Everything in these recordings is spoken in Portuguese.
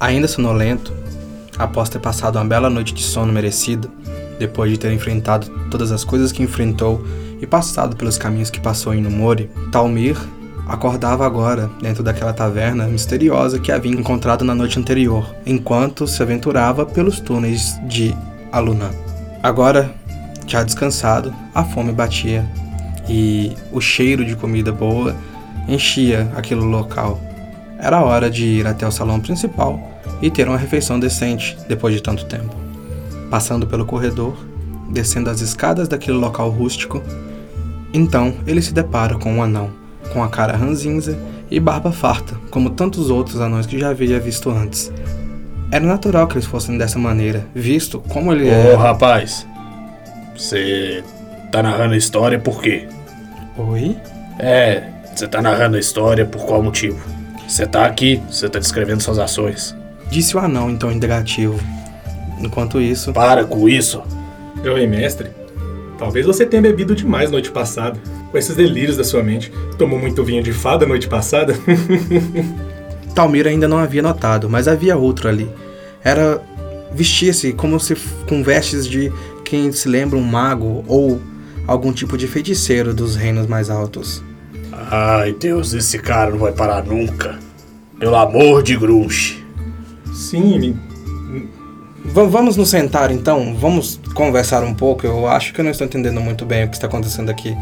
Ainda sonolento, após ter passado uma bela noite de sono merecida, depois de ter enfrentado todas as coisas que enfrentou e passado pelos caminhos que passou em Numori, Talmir acordava agora dentro daquela taverna misteriosa que havia encontrado na noite anterior, enquanto se aventurava pelos túneis de Alunã. Agora, já descansado, a fome batia e o cheiro de comida boa enchia aquele local. Era hora de ir até o salão principal e ter uma refeição decente depois de tanto tempo. Passando pelo corredor, descendo as escadas daquele local rústico, então ele se depara com um anão com a cara ranzinza e barba farta, como tantos outros anões que já havia visto antes. Era natural que eles fossem dessa maneira, visto como ele Ô, era. rapaz, você tá narrando a história por quê? Oi? É, você tá narrando a história por qual motivo? Você tá aqui, você tá descrevendo suas ações. Disse o anão em tom negativo. Enquanto isso, Para com isso. Jovem mestre, talvez você tenha bebido demais noite passada. Com esses delírios da sua mente. Tomou muito vinho de fada noite passada? Talmir ainda não havia notado, mas havia outro ali. Era vestia-se como se com vestes de quem se lembra um mago ou algum tipo de feiticeiro dos reinos mais altos. Ai, Deus, esse cara não vai parar nunca. Pelo amor de Grunge. Sim, vamos nos sentar então, vamos conversar um pouco. Eu acho que eu não estou entendendo muito bem o que está acontecendo aqui.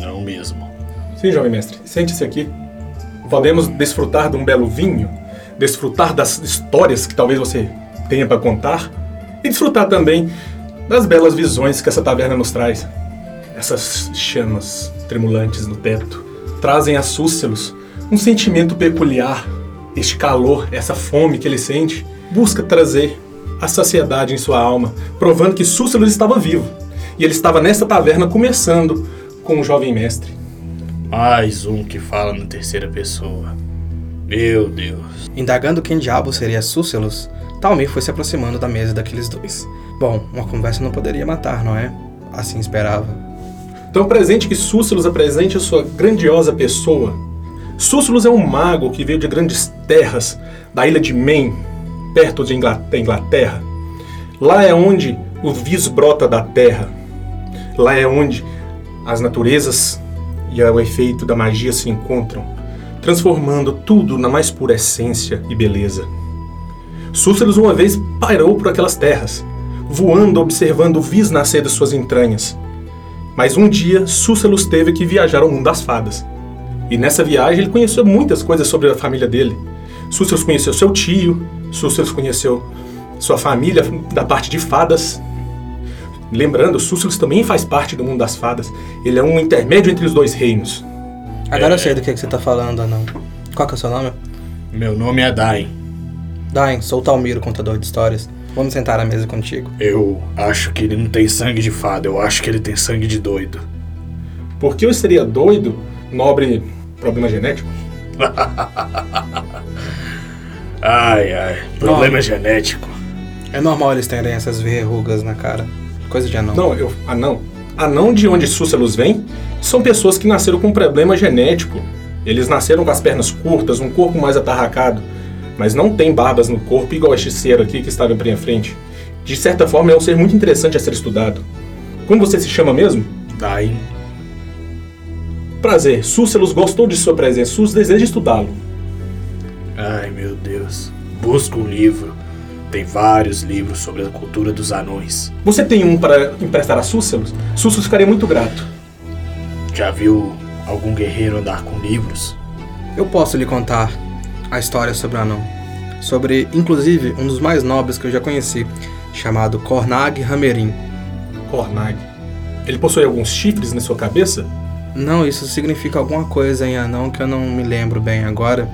Não mesmo. sim, jovem mestre. Sente-se aqui. Podemos desfrutar de um belo vinho, desfrutar das histórias que talvez você tenha para contar e desfrutar também das belas visões que essa taverna nos traz. Essas chamas tremulantes no teto trazem a Súcelos um sentimento peculiar. Este calor, essa fome que ele sente, busca trazer a saciedade em sua alma, provando que Súcelos estava vivo. E ele estava nessa taverna começando com o jovem mestre. Mais um que fala na terceira pessoa. Meu Deus. Indagando quem diabo seria Súcelos, Talmir foi se aproximando da mesa daqueles dois. Bom, uma conversa não poderia matar, não é? Assim esperava. Então presente que Súcilos apresente a sua grandiosa pessoa. Súcilos é um mago que veio de grandes terras, da ilha de Maine, perto de Inglaterra. Lá é onde o vis brota da terra. Lá é onde as naturezas e o efeito da magia se encontram, transformando tudo na mais pura essência e beleza. Súcelos uma vez pairou por aquelas terras, voando observando o vis nascer de suas entranhas. Mas um dia, Súcelos teve que viajar ao mundo das fadas. E nessa viagem ele conheceu muitas coisas sobre a família dele. Súcelos conheceu seu tio, Súcelos conheceu sua família da parte de fadas. Lembrando, Súcelos também faz parte do mundo das fadas. Ele é um intermédio entre os dois reinos. Agora eu sei do que, que você tá falando, não. Qual que é o seu nome? Meu nome é Dain. Dain, sou o Talmiro, contador de histórias. Vamos sentar à mesa contigo. Eu acho que ele não tem sangue de fada, eu acho que ele tem sangue de doido. Por que eu seria doido, nobre problema genético? Ai, ai. Problema genético. É normal eles terem essas verrugas na cara. Coisa de anão. Não, eu. Anão. Anão de onde Súcelos vem são pessoas que nasceram com problema genético. Eles nasceram com as pernas curtas, um corpo mais atarracado, mas não tem barbas no corpo igual este ser aqui que estava em minha frente. De certa forma, é um ser muito interessante a ser estudado. Como você se chama mesmo? Dain. Prazer, Súcelos gostou de sua presença, Sus deseja estudá-lo. Ai, meu Deus. Busca um livro. Tem vários livros sobre a cultura dos anões. Você tem um para emprestar a Súcelos? Súcelos ficaria muito grato. Já viu algum guerreiro andar com livros? Eu posso lhe contar a história sobre o anão. Sobre, inclusive, um dos mais nobres que eu já conheci, chamado Cornag Hamerin. Cornag. Ele possui alguns chifres na sua cabeça? Não, isso significa alguma coisa em anão que eu não me lembro bem agora,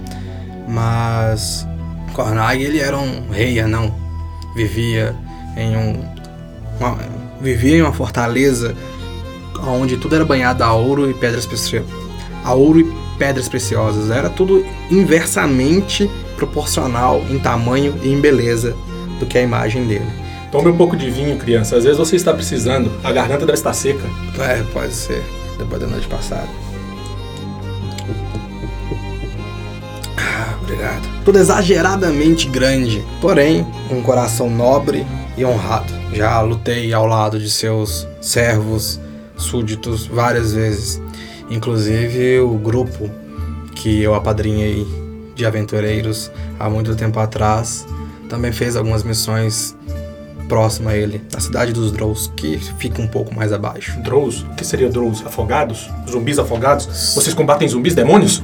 mas Cornag ele era um rei anão, vivia em um uma- vivia em uma fortaleza onde tudo era banhado a ouro e pedras preciosas, a ouro e pedras preciosas, era tudo inversamente proporcional em tamanho e em beleza do que a imagem dele. Tome um pouco de vinho, criança. Às vezes você está precisando. A garganta deve estar seca. É, pode ser, depois da noite passada. Ah, obrigado. Tudo exageradamente grande, porém, um coração nobre e honrado. Já lutei ao lado de seus servos, súditos, várias vezes. Inclusive o grupo que eu apadrinhei de aventureiros há muito tempo atrás também fez algumas missões próximo a ele, na cidade dos Drows, que fica um pouco mais abaixo. Drows? O que seria Drows? Afogados? Zumbis afogados? Vocês combatem zumbis demônios?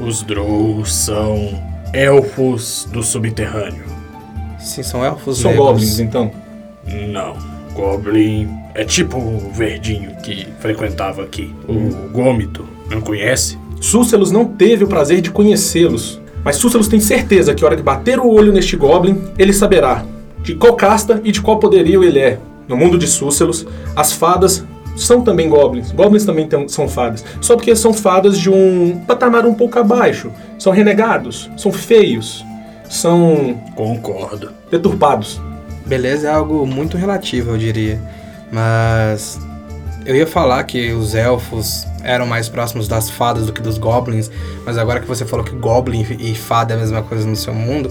Os Drows são elfos do subterrâneo. Sim, são elfos São negros. goblins, então. Não. Goblin é tipo o verdinho que frequentava aqui. O Gômito. Não conhece? Súcelos não teve o prazer de conhecê-los, mas Súcelos tem certeza que a hora que bater o olho neste goblin, ele saberá de qual casta e de qual poderio ele é. No mundo de Súcelos, as fadas são também goblins. Goblins também tem- são fadas. Só porque são fadas de um patamar um pouco abaixo. São renegados, são feios, são Concordo. deturpados. Beleza é algo muito relativo, eu diria. Mas eu ia falar que os elfos eram mais próximos das fadas do que dos goblins, mas agora que você falou que goblin e fada é a mesma coisa no seu mundo,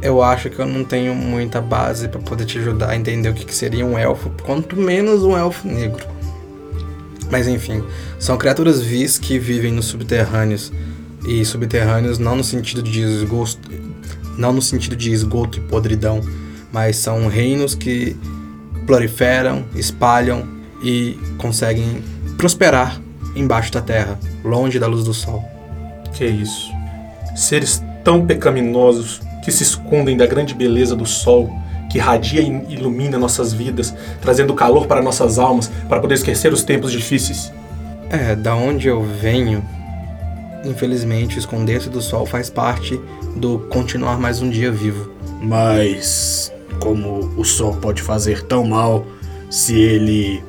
eu acho que eu não tenho muita base pra poder te ajudar a entender o que que seria um elfo, quanto menos um elfo negro. Mas enfim, são criaturas vis que vivem nos subterrâneos. E subterrâneos não no sentido de esgoto, não no sentido de esgoto e podridão, mas são reinos que proliferam, espalham e conseguem prosperar embaixo da terra, longe da luz do sol. Que isso? Seres tão pecaminosos que se escondem da grande beleza do sol, que radia e ilumina nossas vidas, trazendo calor para nossas almas, para poder esquecer os tempos difíceis. É, da onde eu venho, infelizmente esconder-se do sol faz parte do continuar mais um dia vivo. Mas como o sol pode fazer tão mal se ele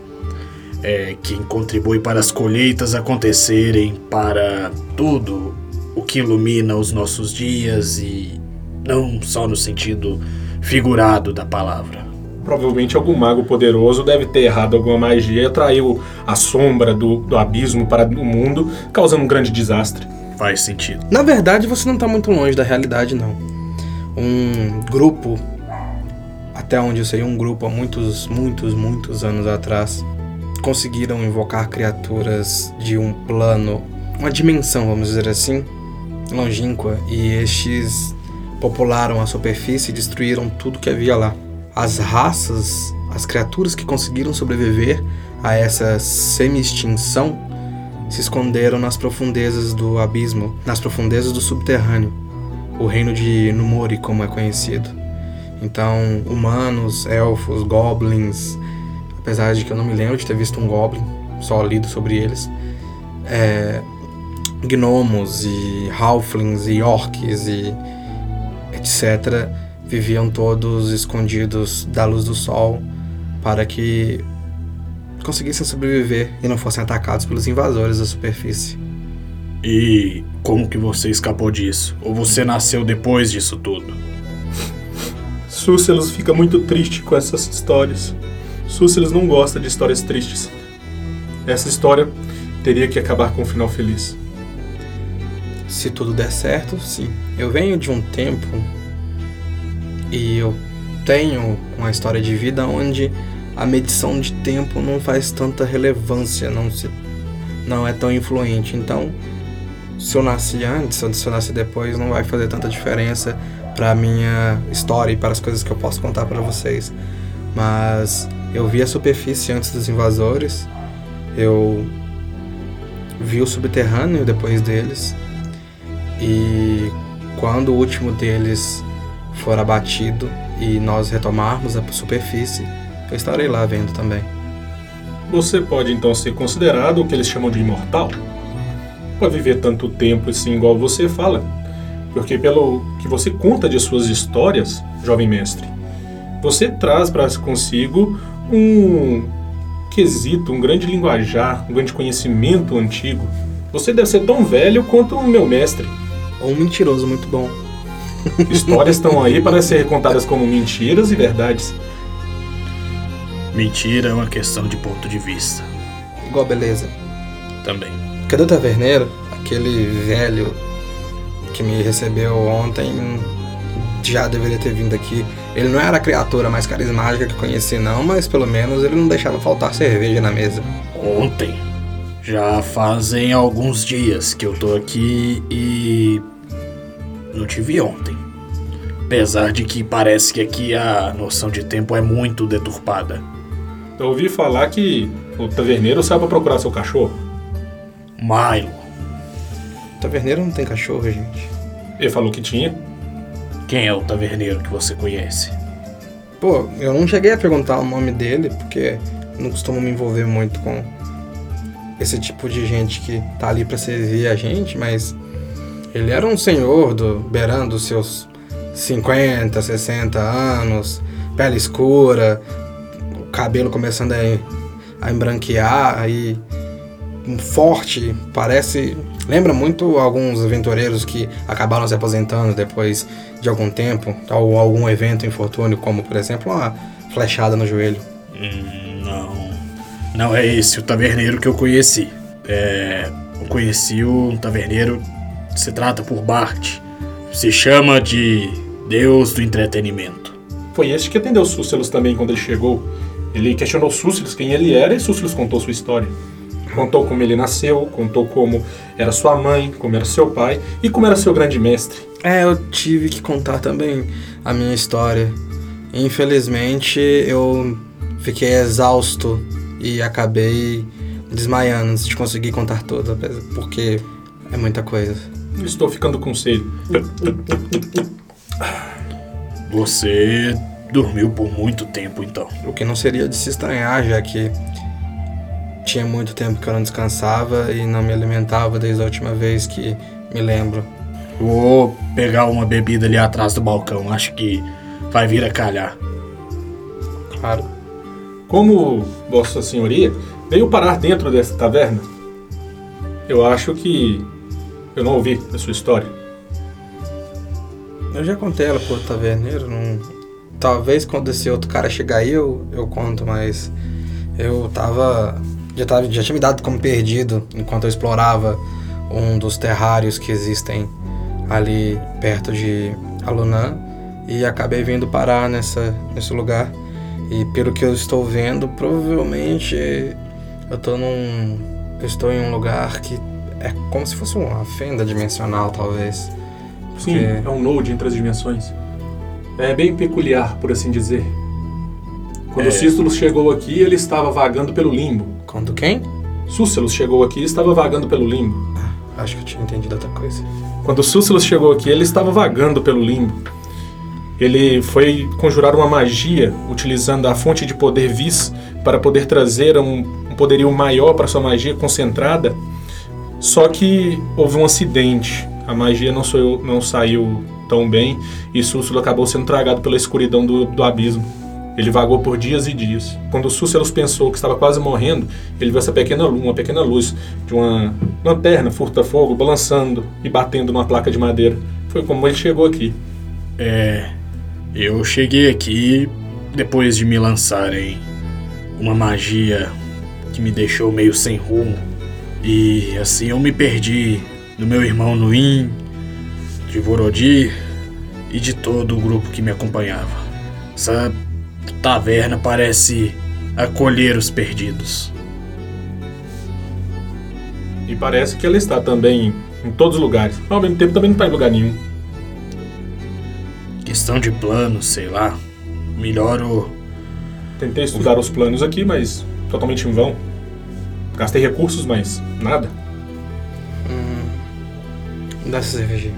é quem contribui para as colheitas acontecerem, para tudo o que ilumina os nossos dias e não só no sentido figurado da palavra. Provavelmente algum mago poderoso deve ter errado alguma magia e atraiu a sombra do, do abismo para o mundo, causando um grande desastre. Faz sentido. Na verdade, você não está muito longe da realidade, não. Um grupo, até onde eu sei, um grupo há muitos, muitos, muitos anos atrás, conseguiram invocar criaturas de um plano, uma dimensão, vamos dizer assim, longínqua, e estes popularam a superfície e destruíram tudo que havia lá. As raças, as criaturas que conseguiram sobreviver a essa semi-extinção se esconderam nas profundezas do abismo, nas profundezas do subterrâneo, o reino de Numori, como é conhecido. Então, humanos, elfos, goblins, apesar de que eu não me lembro de ter visto um goblin, só lido sobre eles, é, gnomos e halflings e orcs e etc. viviam todos escondidos da luz do sol para que conseguissem sobreviver e não fossem atacados pelos invasores da superfície. E como que você escapou disso? Ou você nasceu depois disso tudo? Súcelos fica muito triste com essas histórias. Súcelos não gosta de histórias tristes. Essa história teria que acabar com um final feliz. Se tudo der certo, sim. Eu venho de um tempo e eu tenho uma história de vida onde a medição de tempo não faz tanta relevância, não se não é tão influente. Então, se eu nasci antes ou se eu nasci depois, não vai fazer tanta diferença para minha história e para as coisas que eu posso contar para vocês. Mas eu vi a superfície antes dos invasores. Eu vi o subterrâneo depois deles. E quando o último deles for abatido e nós retomarmos a superfície, eu estarei lá vendo também. Você pode então ser considerado o que eles chamam de imortal. Pode viver tanto tempo assim, igual você fala. Porque, pelo que você conta de suas histórias, jovem mestre, você traz para consigo um quesito, um grande linguajar, um grande conhecimento antigo. Você deve ser tão velho quanto o meu mestre. Ou um mentiroso muito bom. Histórias estão aí para ser contadas como mentiras e verdades. Mentira é uma questão de ponto de vista. Igual beleza. Também. Cadê o taverneiro? Aquele velho que me recebeu ontem já deveria ter vindo aqui. Ele não era a criatura mais carismática que conheci, não, mas pelo menos ele não deixava faltar cerveja na mesa. Ontem? Já fazem alguns dias que eu tô aqui e. Não te vi ontem. Apesar de que parece que aqui a noção de tempo é muito deturpada. Eu ouvi falar que o taverneiro saiu pra procurar seu cachorro. Milo, Taverneiro não tem cachorro, gente. Ele falou que tinha. quem é o taverneiro que você conhece? Pô, eu não cheguei a perguntar o nome dele, porque não costumo me envolver muito com esse tipo de gente que tá ali pra servir a gente, mas ele era um senhor do beirando os seus 50, 60 anos, pele escura, o cabelo começando a, a embranquear e um forte, parece, lembra muito alguns aventureiros que acabaram se aposentando depois de algum tempo, ou algum evento infortúnio, como por exemplo uma flechada no joelho. Hum, não. Não é esse o taverneiro que eu conheci. É. Eu conheci um taverneiro. Se trata por Bart. Se chama de Deus do Entretenimento. Foi esse que atendeu Súcelos também quando ele chegou. Ele questionou Súcelos quem ele era e Súcelos contou sua história. Contou como ele nasceu, contou como era sua mãe, como era seu pai e como era seu grande mestre. É, eu tive que contar também a minha história. Infelizmente, eu fiquei exausto e acabei desmaiando antes de conseguir contar tudo, apesar- porque é muita coisa. Estou ficando com sede. Você dormiu por muito tempo então. O que não seria de se estranhar, já que tinha muito tempo que eu não descansava e não me alimentava desde a última vez que me lembro. Vou pegar uma bebida ali atrás do balcão. Acho que vai vir a calhar. Claro. Como Vossa Senhoria veio parar dentro dessa taverna, eu acho que eu não ouvi a sua história. Eu já contei ela pro taverneiro, não... talvez quando esse outro cara chegar aí eu, eu conto, mas eu tava já, tava. já tinha me dado como perdido enquanto eu explorava um dos terrários que existem ali perto de Alunan e acabei vindo parar nessa, nesse lugar. E pelo que eu estou vendo, provavelmente eu tô num. Eu estou em um lugar que é como se fosse uma fenda dimensional, talvez. Sim, é um node entre as dimensões. É bem peculiar, por assim dizer. Quando É. Cícelos chegou aqui, ele estava vagando pelo limbo. Quando quem? Súcelos chegou aqui e estava vagando pelo limbo. Acho que eu tinha entendido outra coisa. Quando Súcelos chegou aqui, ele estava vagando pelo limbo. Ele foi conjurar uma magia utilizando a fonte de poder Vis para poder trazer um, um poderio maior para sua magia concentrada. Só que houve um acidente. A magia não, saiu- não saiu tão bem e Súcelos acabou sendo tragado pela escuridão do, do abismo. Ele vagou por dias e dias. Quando Súcelos pensou que estava quase morrendo, ele viu essa pequena luz, uma pequena luz de uma lanterna furta-fogo balançando e batendo numa placa de madeira. Foi como ele chegou aqui. É. Eu cheguei aqui depois de me lançarem uma magia que me deixou meio sem rumo. E assim eu me perdi do meu irmão Nuin, de Vorodir e de todo o grupo que me acompanhava. Essa taverna parece acolher os perdidos. E parece que ela está também em todos os lugares. Ao mesmo tempo também não está em lugar nenhum. Questão de planos, sei lá. Melhor o. Tentei estudar os planos aqui, mas totalmente em vão. Gastei recursos, mas nada. Dá essa cerveja aí.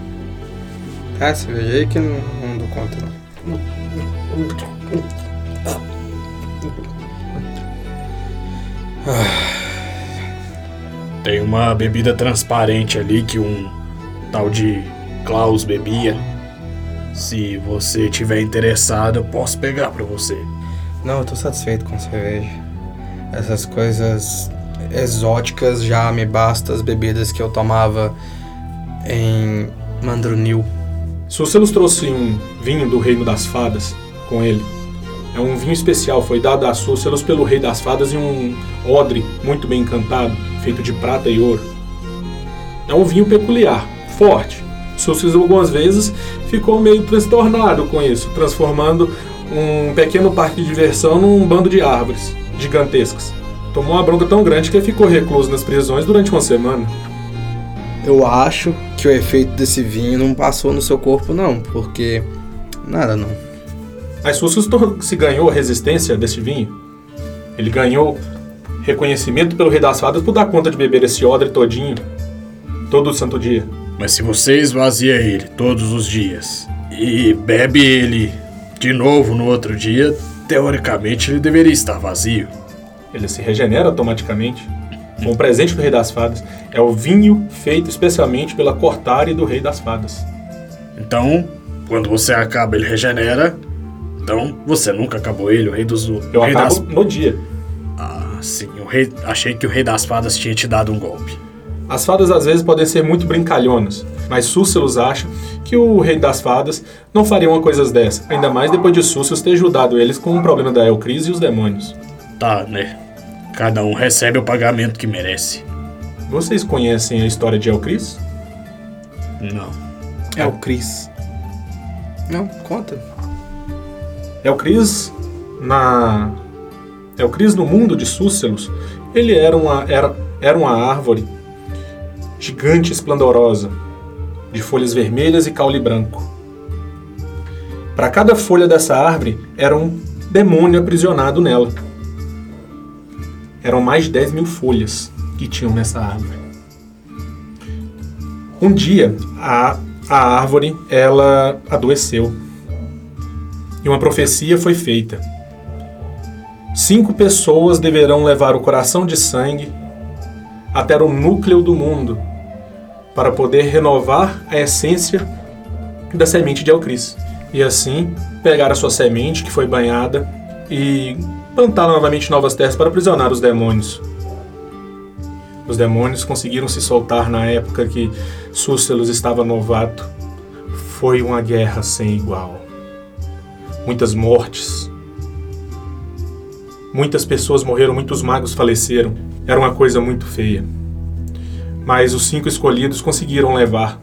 Dá essa cerveja aí que não, não dou conta, não. Tem uma bebida transparente ali que um tal de Klaus bebia. Se você tiver interessado, eu posso pegar pra você. Não, eu tô satisfeito com cerveja. Essas coisas exóticas já me bastam as bebidas que eu tomava em Mandrunil. Súcelos trouxe um vinho do Reino das Fadas com ele. É um vinho especial, foi dado a Súcelos pelo Rei das Fadas em um odre muito bem encantado, feito de prata e ouro. É um vinho peculiar, forte. Súcios algumas vezes ficou meio transtornado com isso, transformando um pequeno parque de diversão num bando de árvores gigantescas. Tomou uma bronca tão grande que ficou recluso nas prisões durante uma semana. Eu acho que o efeito desse vinho não passou no seu corpo, não, porque. Nada não. Mas Súcios se ganhou a resistência desse vinho. Ele ganhou reconhecimento pelo Rei das Fadas por dar conta de beber esse odre todinho, todo santo dia. Mas se você esvazia ele todos os dias e bebe ele de novo no outro dia, teoricamente ele deveria estar vazio. Ele se regenera automaticamente. Um presente do Rei das Fadas é o vinho feito especialmente pela Cortari do Rei das Fadas. Então, quando você acaba, ele regenera. Então, você nunca acabou ele, o Rei dos. Eu rei acabo das... no dia. Ah, sim. O rei... Achei que o Rei das Fadas tinha te dado um golpe. As fadas às vezes podem ser muito brincalhonas, mas Súcelos acha que o Rei das Fadas não faria uma coisa dessa, ainda mais depois de Súcelos ter ajudado eles com o problema da Elcris e os demônios. Tá, né? Cada um recebe o pagamento que merece. Vocês conhecem a história de Elcris? Não. É o Cris. Não, conta. Elcris na Elcris no mundo de Súcelos, ele era uma era, era uma árvore gigante esplendorosa, de folhas vermelhas e caule branco. Para cada folha dessa árvore era um demônio aprisionado nela. Eram mais de 10 mil folhas que tinham nessa árvore. Um dia, a, a árvore ela adoeceu e uma profecia foi feita. Cinco pessoas deverão levar o coração de sangue até o núcleo do mundo para poder renovar a essência da semente de Alcris. E assim, pegar a sua semente, que foi banhada, e plantar novamente novas terras para aprisionar os demônios. Os demônios conseguiram se soltar na época que Súcelos estava novato. Foi uma guerra sem igual. Muitas mortes. Muitas pessoas morreram, muitos magos faleceram. Era uma coisa muito feia mas os cinco escolhidos conseguiram levar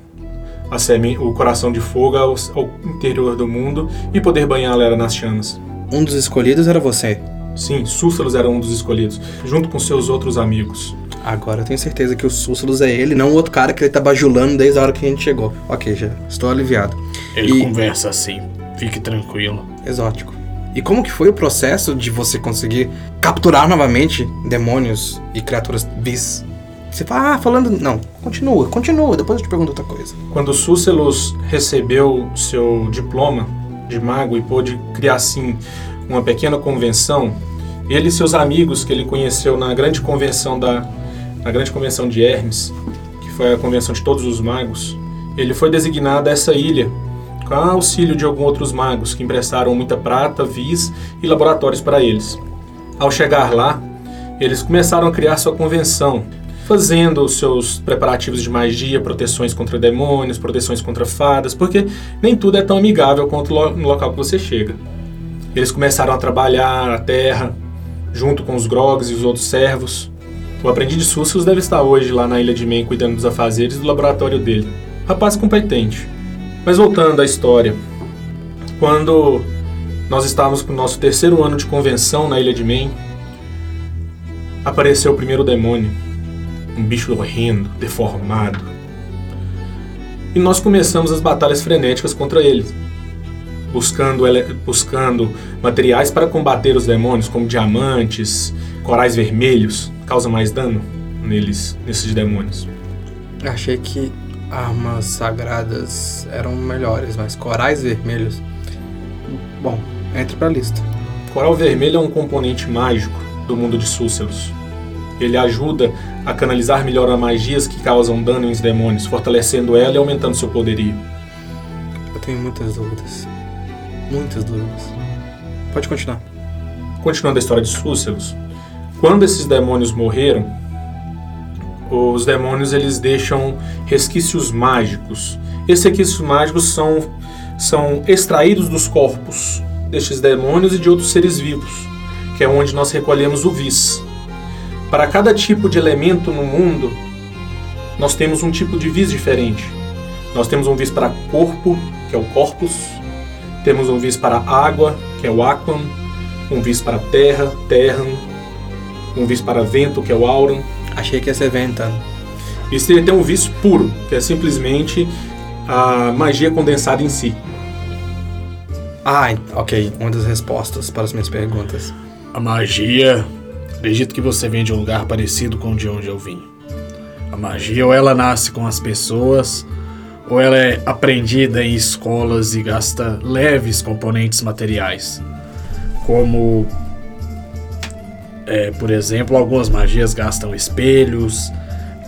a seme, o coração de fogo ao, ao interior do mundo e poder banhá-la nas chamas. Um dos escolhidos era você. Sim, Súcelos era um dos escolhidos, junto com seus outros amigos. Agora eu tenho certeza que o Súcelos é ele, não o outro cara que ele tá bajulando desde a hora que a gente chegou. Ok, já estou aliviado. Ele E- conversa assim. Fique tranquilo. Exótico. E como que foi o processo de você conseguir capturar novamente demônios e criaturas bis? Você fala, ah, falando. Não, continua, continua, depois eu te pergunto outra coisa. Quando Súcelos recebeu seu diploma de mago e pôde criar assim uma pequena convenção, ele e seus amigos que ele conheceu na grande convenção da na grande convenção de Hermes, que foi a convenção de todos os magos, ele foi designado a essa ilha com auxílio de alguns outros magos que emprestaram muita prata, vis e laboratórios para eles. Ao chegar lá, eles começaram a criar sua convenção, fazendo os seus preparativos de magia, proteções contra demônios, proteções contra fadas, porque nem tudo é tão amigável quanto no local que você chega. Eles começaram a trabalhar a terra, junto com os Grogs e os outros servos. O aprendiz de Súcios deve estar hoje lá na Ilha de Men cuidando dos afazeres do laboratório dele. Rapaz competente. Mas voltando à história. Quando nós estávamos no nosso terceiro ano de convenção na Ilha de Men, apareceu o primeiro demônio. Um bicho horrendo, deformado. E nós começamos as batalhas frenéticas contra ele, buscando, buscando materiais para combater os demônios, como diamantes, corais vermelhos, causa mais dano neles, nesses demônios. Achei que armas sagradas eram melhores, mas corais vermelhos. Bom, entre pra lista. Coral vermelho é um componente mágico do mundo de Súcelos. Ele ajuda a canalizar melhor as magias que causam dano nos demônios, fortalecendo ela e aumentando seu poderio. Eu tenho muitas dúvidas. Muitas dúvidas. Pode continuar. Continuando a história de Súcelos, quando esses demônios morreram, os demônios eles deixam resquícios mágicos. Esses resquícios mágicos são, são extraídos dos corpos destes demônios e de outros seres vivos, que é onde nós recolhemos o vis. Para cada tipo de elemento no mundo, nós temos um tipo de vis diferente. Nós temos um vis para corpo, que é o corpus. Temos um vis para água, que é o aquam. Um vis para terra, terram. Um vis para vento, que é o aurum. Achei que ia ser ventando. E seria ter um vis puro, que é simplesmente a magia condensada em si. Ah, ok. Uma das respostas para as minhas perguntas. A magia. Acredito que você vem de um lugar parecido com de onde eu vim. A magia ou ela nasce com as pessoas, ou ela é aprendida em escolas e gasta leves componentes materiais. Como, é, por exemplo, algumas magias gastam espelhos,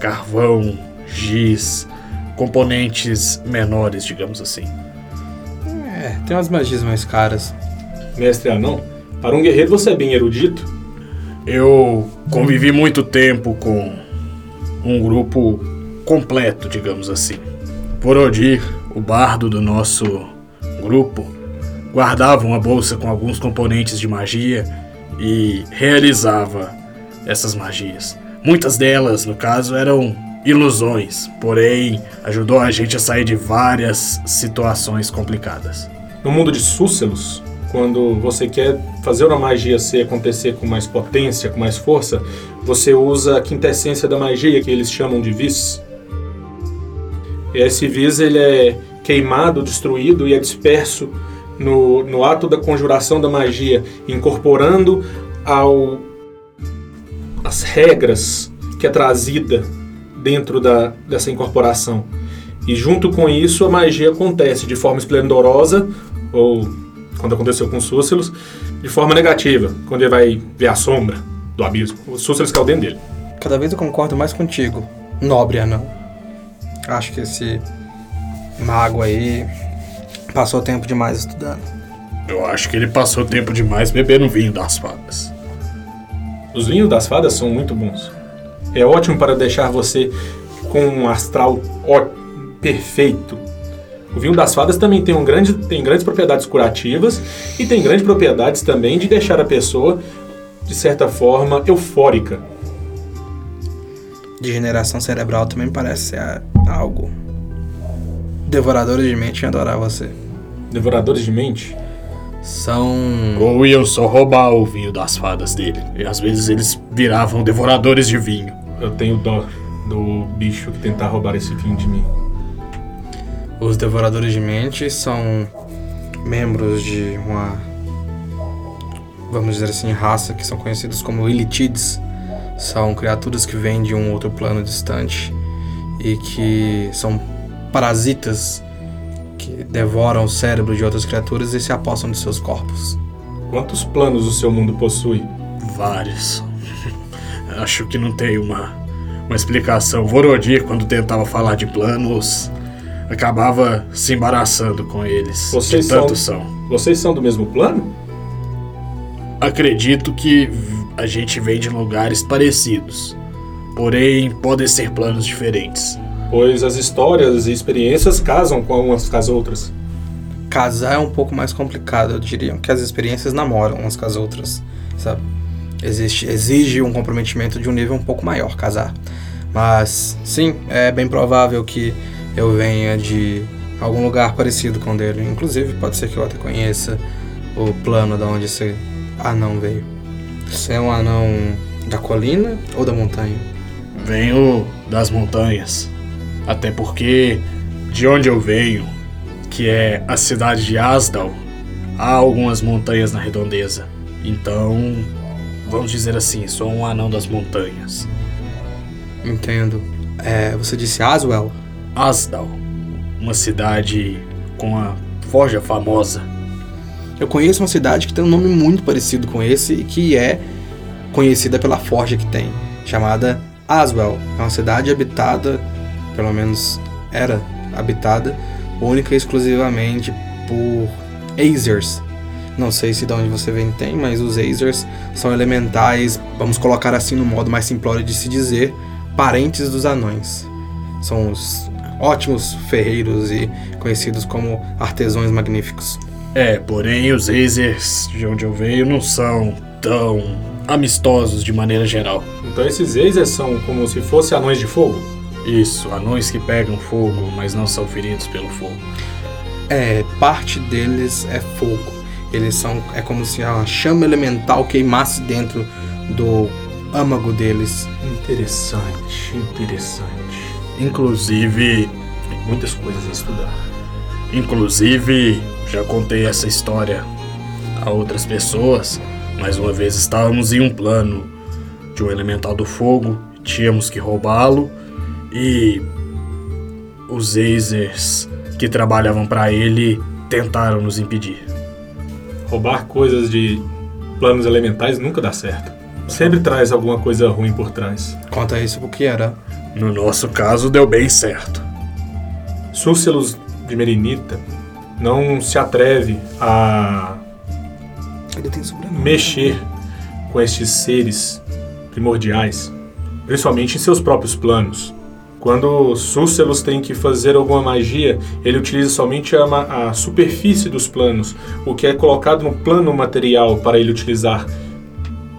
carvão, giz, componentes menores, digamos assim. É, tem umas magias mais caras. Mestre Anão, para um guerreiro você é bem erudito. Eu convivi muito tempo com um grupo completo, digamos assim. Porodir, o bardo do nosso grupo, guardava uma bolsa com alguns componentes de magia e realizava essas magias. Muitas delas, no caso, eram ilusões, porém ajudou a gente a sair de várias situações complicadas. No mundo de Súcelos, quando você quer fazer uma magia se acontecer com mais potência, com mais força, você usa a quintessência da magia, que eles chamam de vis. E esse vis ele é queimado, destruído e é disperso no, no ato da conjuração da magia, incorporando ao as regras que é trazida dentro da, dessa incorporação. E junto com isso, a magia acontece de forma esplendorosa, ou quando aconteceu com Súcelos, de forma negativa, quando ele vai ver a sombra do abismo. O Súcelos caiu dentro dele. Cada vez eu concordo mais contigo, nobre anão. Acho que esse mago aí passou tempo demais estudando. Eu acho que ele passou tempo demais bebendo vinho das fadas. Os vinhos das fadas são muito bons. É ótimo para deixar você com um astral ó- perfeito. O vinho das fadas também tem, um grande, tem grandes propriedades curativas e tem grandes propriedades também de deixar a pessoa, de certa forma, eufórica. Degeneração cerebral também parece ser algo. Devoradores de mente iam adorar você. Devoradores de mente. São. Ou iam só roubar o vinho das fadas dele. E às vezes eles viravam devoradores de vinho. Eu tenho dó do bicho que tentar roubar esse vinho de mim. Os devoradores de mente são membros de uma. Vamos dizer assim, raça que são conhecidos como Ilitides. São criaturas que vêm de um outro plano distante e que são parasitas que devoram o cérebro de outras criaturas e se apossam de seus corpos. Quantos planos o seu mundo possui? Vários. Acho que não tem uma, uma explicação. Vorodir, quando tentava falar de planos, acabava se embaraçando com eles. Vocês tanto são- são. Vocês são do mesmo plano? Acredito que a gente vem de lugares parecidos. Porém, podem ser planos diferentes. Pois as histórias e experiências casam com umas com as outras. Casar é um pouco mais complicado, eu diria, que as experiências namoram umas com as outras, sabe? Existe, exige um comprometimento de um nível um pouco maior casar. Mas, sim, é bem provável que eu venha de algum lugar parecido com o dele. Inclusive, pode ser que eu até conheça o plano de onde esse anão veio. Você é um anão da colina ou da montanha? Venho das montanhas. Até porque, de onde eu venho, que é a cidade de Asdal, há algumas montanhas na redondeza. Então, vamos dizer assim, sou um anão das montanhas. Entendo. É, você disse Aswell? Asdal, uma cidade com a forja famosa. Eu conheço uma cidade que tem um nome muito parecido com esse e que é conhecida pela forja que tem, chamada Aswell. É uma cidade habitada, pelo menos era habitada, única e exclusivamente por Azers. Não sei se de onde você vem tem, mas os Azers são elementais, vamos colocar assim no modo mais simplório de se dizer, parentes dos anões. São os ótimos ferreiros e conhecidos como artesãos magníficos. É, porém os Azers de onde eu venho não são tão amistosos de maneira geral. Então esses Azers são como se fossem anões de fogo. Isso, anões que pegam fogo, mas não são feridos pelo fogo. É, parte deles é fogo. Eles são. É como se a chama elemental queimasse dentro do âmago deles. Interessante, interessante. Inclusive, Tem muitas coisas a estudar. inclusive, já contei essa história a outras pessoas. Mais uma vez estávamos em um plano de um elemental do fogo, tínhamos que roubá-lo e os Azers que trabalhavam para ele tentaram nos impedir. Roubar coisas de planos elementais nunca dá certo. Sempre traz alguma coisa ruim por trás. Conta isso porque era. No nosso caso, deu bem certo. Súcelos de Merinita não se atreve a sobrenome. mexer com estes seres primordiais, principalmente em seus próprios planos. Quando Súcelos tem que fazer alguma magia, ele utiliza somente a, a superfície dos planos, o que é colocado no plano material para ele utilizar,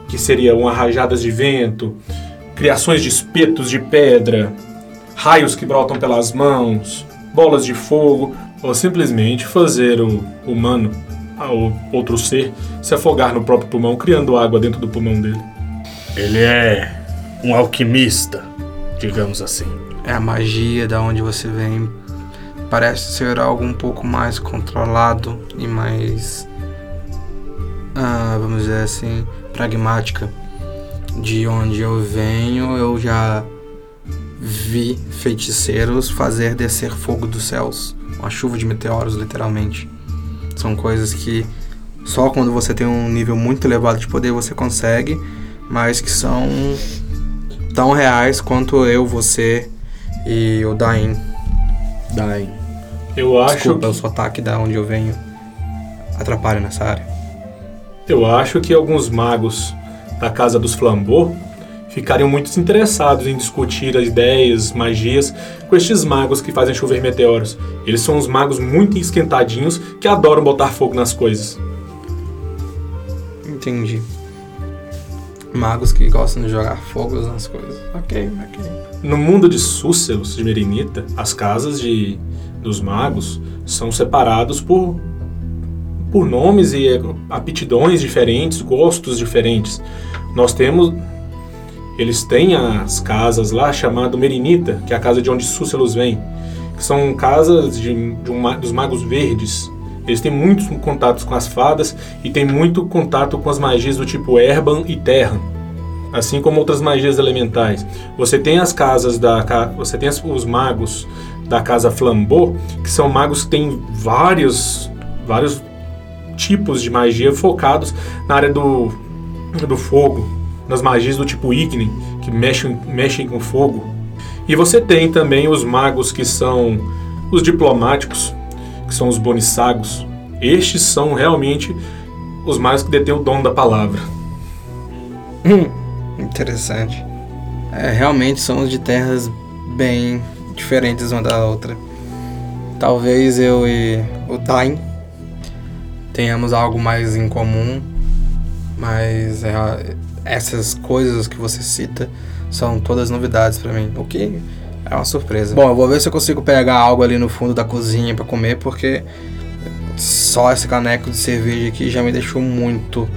que seria uma rajadas de vento, criações de espetos de pedra, raios que brotam pelas mãos, bolas de fogo, ou simplesmente fazer o humano, ou outro ser, se afogar no próprio pulmão, criando água dentro do pulmão dele. Ele é um alquimista, digamos assim. É a magia da onde você vem. Parece ser algo um pouco mais controlado e mais. ah, vamos dizer assim, pragmática. De onde eu venho, eu já vi feiticeiros fazer descer fogo dos céus. Uma chuva de meteoros, literalmente. São coisas que só quando você tem um nível muito elevado de poder você consegue, mas que são tão reais quanto eu, você e o Dain. Daí. Eu acho, Desculpa, o sotaque da onde eu venho atrapalha nessa área. eu acho que alguns magos da Casa dos Flambô ficariam muito interessados em discutir as ideias, magias com estes magos que fazem chover meteoros. Eles são uns magos muito esquentadinhos que adoram botar fogo nas coisas. Entendi. Magos que gostam de jogar fogos nas coisas. Ok, ok. No mundo de Súcelos, de Merinita, as casas de, dos magos são separados por, por nomes e eh, aptidões diferentes, gostos diferentes. Nós temos. Eles têm as casas lá chamado Merinita, que é a casa de onde Súcelos vem, que são casas de, de um dos magos verdes. Eles têm muitos contatos com as fadas e têm muito contato com as magias do tipo Erban e Terran assim como outras magias elementais. Você tem as casas da você tem os magos da casa Flambeau, que são magos que têm vários vários tipos de magia focados na área do do fogo, nas magias do tipo Igni, que mexem mexem com fogo. E você tem também os magos que são os diplomáticos, que são os bonissagos. Estes são realmente os magos que detêm o dom da palavra. Interessante. É, realmente somos de terras bem diferentes uma da outra. Talvez eu e o Dain tenhamos algo mais em comum, mas é, essas coisas que você cita são todas novidades pra mim, o que é uma surpresa. Bom, eu vou ver se eu consigo pegar algo ali no fundo da cozinha pra comer, porque só esse caneco de cerveja aqui já me deixou muito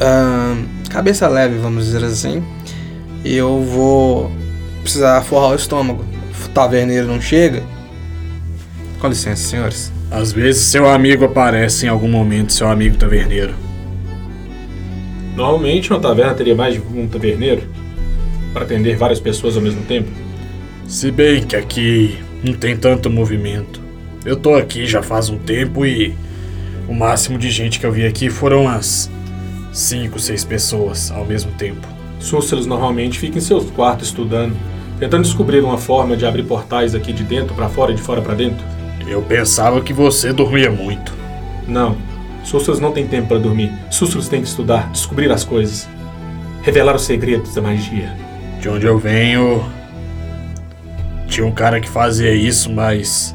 ahn, cabeça leve, vamos dizer assim. E eu vou precisar forrar o estômago. O taverneiro não chega. Com licença, senhores. Às vezes seu amigo aparece em algum momento, seu amigo taverneiro. Normalmente uma taverna teria mais de um taverneiro para atender várias pessoas ao mesmo tempo. Se bem que aqui não tem tanto movimento. Eu tô aqui já faz um tempo e o máximo de gente que eu vi aqui foram umas 5, 6 pessoas ao mesmo tempo. Súcelos normalmente fica em seus quartos estudando, tentando descobrir uma forma de abrir portais aqui de dentro para fora e de fora para dentro. Eu pensava que você dormia muito. Não, Súcelos não tem tempo para dormir. Súcelos tem que estudar, descobrir as coisas, revelar os segredos da magia. De onde eu venho, tinha um cara que fazia isso, mas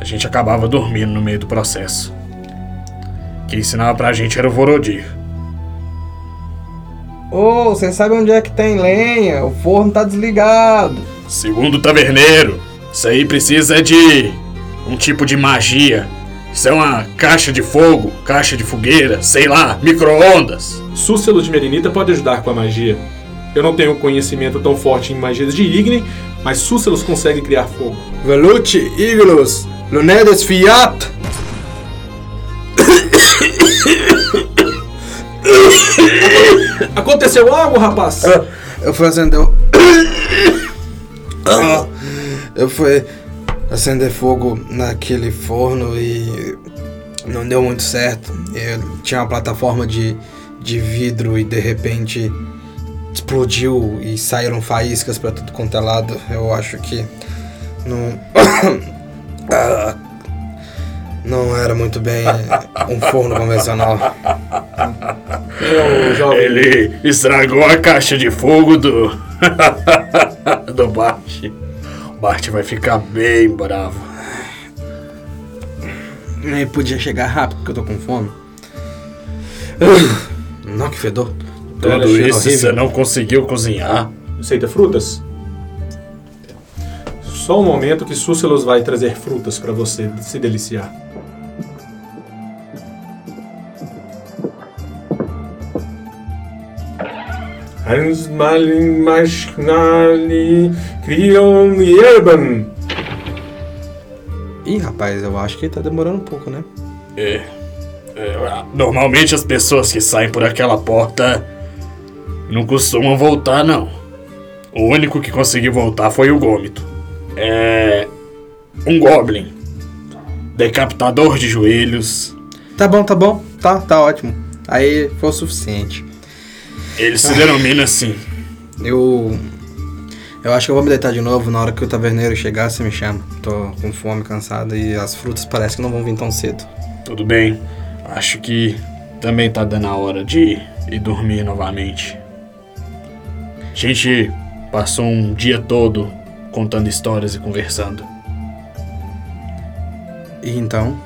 a gente acabava dormindo no meio do processo. Quem ensinava pra gente era o Vorodir. Ô, você sabe onde é que tem lenha? O forno tá desligado. Segundo o taverneiro, isso aí precisa de um tipo de magia. Isso é uma caixa de fogo, caixa de fogueira, sei lá, micro-ondas. Súcelos de Merinita pode ajudar com a magia. Eu não tenho conhecimento tão forte em magias de Igni, mas Súcelos consegue criar fogo. Velucci, Iglos, Lunedes Fiat. Aconteceu algo, rapaz? Eu fui acender o... Ah, Eu fui acender fogo naquele forno e não deu muito certo. Eu tinha uma plataforma de, de vidro e de repente explodiu e saíram faíscas pra tudo quanto é lado. Eu acho que não Ah, não era muito bem um forno convencional. Meu jovem. Ele estragou a caixa de fogo do. do Bart. O Bart vai ficar bem bravo. Nem podia chegar rápido porque eu tô com fome. Não, que fedor. Tudo isso horrível. você não conseguiu cozinhar. Aceita frutas? Só um momento que Súcelos vai trazer frutas pra você se deliciar. Hans Malin Maschnali Krion Yerban. Ih, rapaz, eu acho que tá demorando um pouco, né? É, é, normalmente as pessoas que saem por aquela porta não costumam voltar, não. O único que conseguiu voltar foi o Gômito. É. Um Goblin. Decapitador de joelhos. Tá bom, tá bom. Tá, tá ótimo. Aí foi o suficiente. Ele se denomina assim. Eu. Eu acho que eu vou me deitar de novo na hora que o taverneiro chegar, você me chama. Tô com fome, cansado e as frutas parece que não vão vir tão cedo. Tudo bem. Acho que também tá dando a hora de ir dormir novamente. A gente passou um dia todo contando histórias e conversando. E então,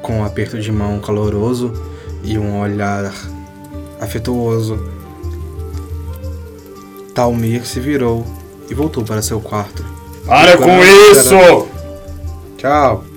com um aperto de mão caloroso e um olhar afetuoso, Talmir se virou e voltou para seu quarto. Para com isso! Tchau.